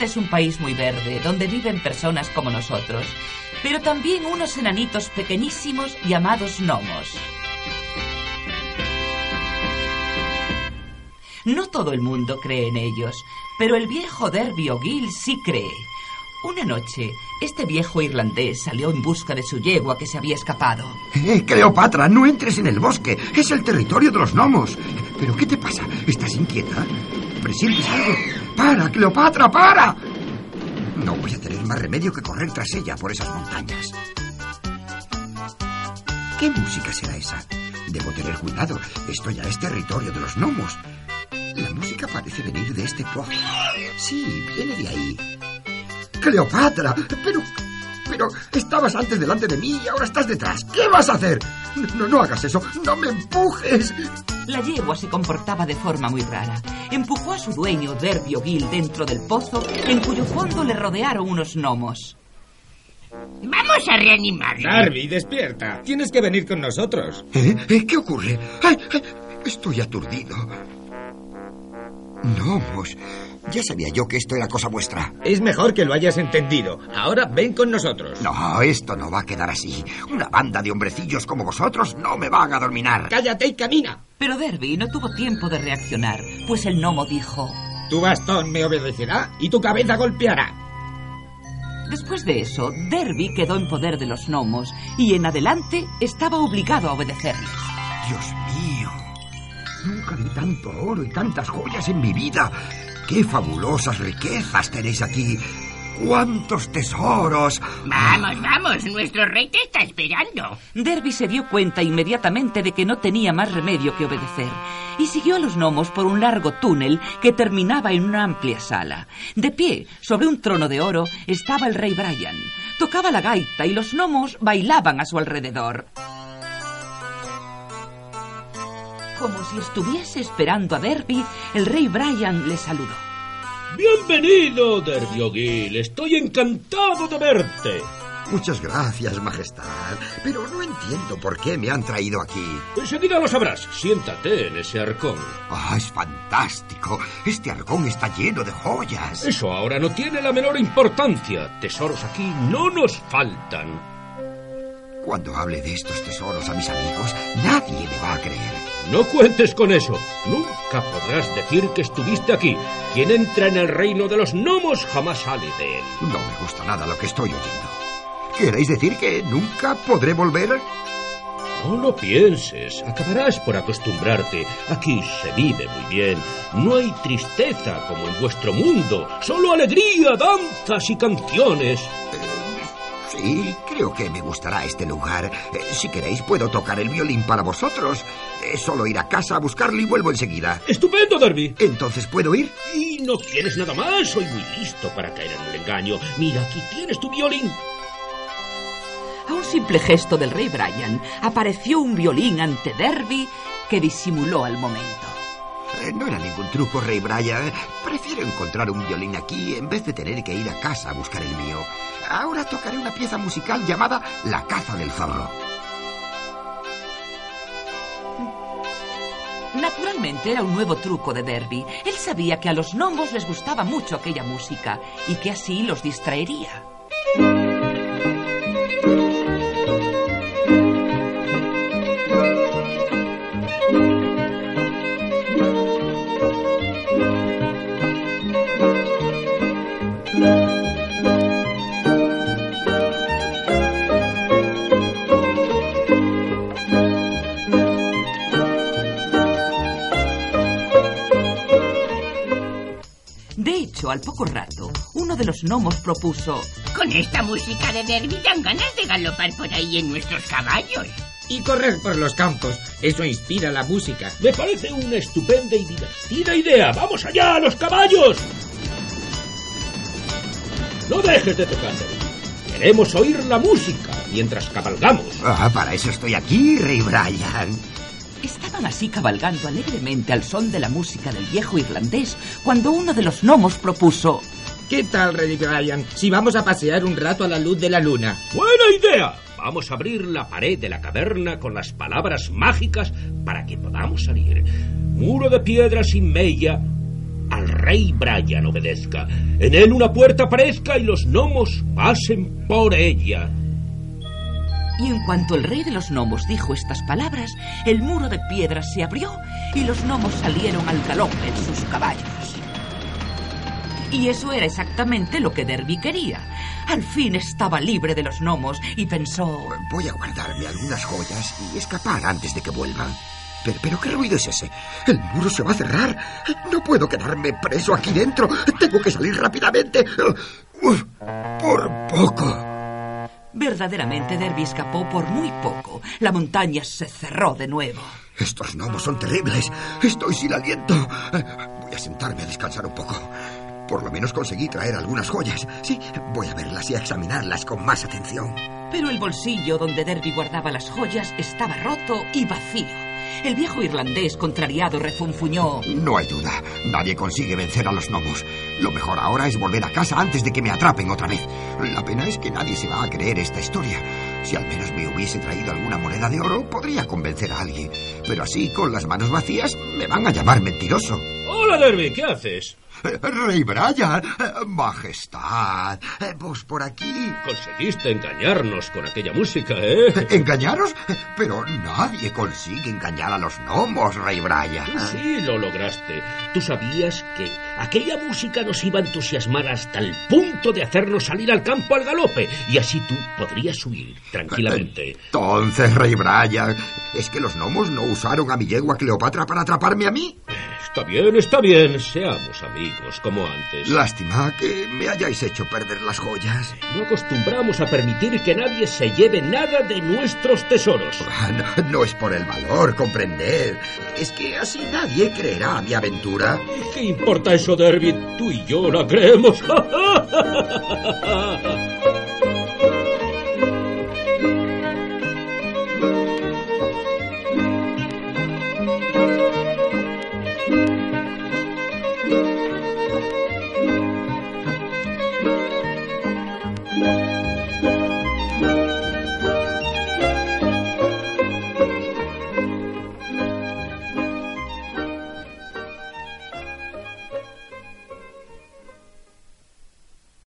Es un país muy verde, donde viven personas como nosotros, pero también unos enanitos pequeñísimos llamados gnomos. No todo el mundo cree en ellos, pero el viejo Derby O'Gill sí cree. Una noche, este viejo irlandés salió en busca de su yegua que se había escapado. Eh, Cleopatra, no entres en el bosque. Es el territorio de los gnomos. ¿Pero qué te pasa? ¿Estás inquieta? ¿Presientes algo? ¡Para, Cleopatra, para! No voy a tener más remedio que correr tras ella por esas montañas. ¿Qué música será esa? Debo tener cuidado. Esto ya es territorio de los gnomos. La música parece venir de este pozo. Sí, viene de ahí. Cleopatra, pero... Pero estabas antes delante de mí y ahora estás detrás. ¿Qué vas a hacer? No, no hagas eso. No me empujes. La yegua se comportaba de forma muy rara. Empujó a su dueño, Derby O'Gill, dentro del pozo, en cuyo fondo le rodearon unos gnomos. Vamos a reanimarlo. Darby, despierta. Tienes que venir con nosotros. ¿Eh? ¿Eh? ¿Qué ocurre? ¡Ay, ay! Estoy aturdido. Gnomos. Ya sabía yo que esto era cosa vuestra. Es mejor que lo hayas entendido. Ahora ven con nosotros. No, esto no va a quedar así. Una banda de hombrecillos como vosotros no me van a dominar. Cállate y camina. Pero Derby no tuvo tiempo de reaccionar, pues el gnomo dijo... Tu bastón me obedecerá y tu cabeza golpeará. Después de eso, Derby quedó en poder de los gnomos y en adelante estaba obligado a obedecerles. Dios mío. Nunca vi tanto oro y tantas joyas en mi vida. ¡Qué fabulosas riquezas tenéis aquí! ¡Cuántos tesoros! Vamos, vamos, nuestro rey te está esperando. Derby se dio cuenta inmediatamente de que no tenía más remedio que obedecer y siguió a los gnomos por un largo túnel que terminaba en una amplia sala. De pie, sobre un trono de oro, estaba el rey Brian. Tocaba la gaita y los gnomos bailaban a su alrededor. Como si estuviese esperando a Derby, el rey Brian le saludó. Bienvenido, Derby O'Gill. Estoy encantado de verte. Muchas gracias, Majestad. Pero no entiendo por qué me han traído aquí. Enseguida lo sabrás. Siéntate en ese arcón. ¡Ah, es fantástico! Este arcón está lleno de joyas. Eso ahora no tiene la menor importancia. Tesoros aquí no nos faltan. Cuando hable de estos tesoros a mis amigos, nadie me va a creer. No cuentes con eso. Nunca podrás decir que estuviste aquí. Quien entra en el reino de los gnomos jamás sale de él. No me gusta nada lo que estoy oyendo. ¿Queréis decir que nunca podré volver? No lo pienses. Acabarás por acostumbrarte. Aquí se vive muy bien. No hay tristeza como en vuestro mundo. Solo alegría, danzas y canciones. Sí, creo que me gustará este lugar. Eh, si queréis, puedo tocar el violín para vosotros. Es solo ir a casa a buscarlo y vuelvo enseguida. Estupendo, Derby. Entonces, ¿puedo ir? Y no quieres nada más. Soy muy listo para caer en el engaño. Mira, aquí tienes tu violín. A un simple gesto del rey Brian, apareció un violín ante Derby que disimuló al momento. No era ningún truco, Rey Brian. Prefiero encontrar un violín aquí en vez de tener que ir a casa a buscar el mío. Ahora tocaré una pieza musical llamada La caza del zorro. Naturalmente era un nuevo truco de Derby. Él sabía que a los gnomos les gustaba mucho aquella música y que así los distraería. Hecho, al poco rato, uno de los gnomos propuso... Con esta música de Derby dan ganas de galopar por ahí en nuestros caballos. Y correr por los campos. Eso inspira la música. Me parece una estupenda y divertida idea. ¡Vamos allá, a los caballos! No dejes de tocar. Queremos oír la música mientras cabalgamos. Ah, para eso estoy aquí, Rey Brian. Estaban así cabalgando alegremente al son de la música del viejo irlandés cuando uno de los gnomos propuso... ¿Qué tal, Rey Brian? Si vamos a pasear un rato a la luz de la luna. ¡Buena idea! Vamos a abrir la pared de la caverna con las palabras mágicas para que podamos salir. Muro de piedra sin mella al al rey Brian obedezca. En él una puerta aparezca y los gnomos pasen por ella. Y en cuanto el rey de los gnomos dijo estas palabras, el muro de piedra se abrió y los gnomos salieron al galope en sus caballos. Y eso era exactamente lo que Derby quería. Al fin estaba libre de los gnomos y pensó... Voy a guardarme algunas joyas y escapar antes de que vuelvan. Pero, pero, ¿qué ruido es ese? El muro se va a cerrar. No puedo quedarme preso aquí dentro. Tengo que salir rápidamente. Por poco. Verdaderamente Derby escapó por muy poco. La montaña se cerró de nuevo. Estos gnomos son terribles. Estoy sin aliento. Voy a sentarme a descansar un poco. Por lo menos conseguí traer algunas joyas. Sí, voy a verlas y a examinarlas con más atención. Pero el bolsillo donde Derby guardaba las joyas estaba roto y vacío. El viejo irlandés, contrariado, refunfuñó. No hay duda. Nadie consigue vencer a los gnomos. Lo mejor ahora es volver a casa antes de que me atrapen otra vez. La pena es que nadie se va a creer esta historia. Si al menos me hubiese traído alguna moneda de oro, podría convencer a alguien. Pero así, con las manos vacías, me van a llamar mentiroso. Hola, Derby, ¿qué haces? Rey Brian, Majestad, vos por aquí. Conseguiste engañarnos con aquella música, ¿eh? ¿Engañaros? Pero nadie consigue engañar a los gnomos, Rey Brian. Sí, lo lograste. Tú sabías que aquella música nos iba a entusiasmar hasta el punto de hacernos salir al campo al galope. Y así tú podrías huir tranquilamente. Entonces, Rey Brian, ¿es que los gnomos no usaron a mi yegua Cleopatra para atraparme a mí? Está bien, está bien. Seamos amigos, como antes. Lástima que me hayáis hecho perder las joyas. No acostumbramos a permitir que nadie se lleve nada de nuestros tesoros. No, no es por el valor, comprender. Es que así nadie creerá a mi aventura. ¿Qué importa eso, Derby? Tú y yo la creemos. Thank.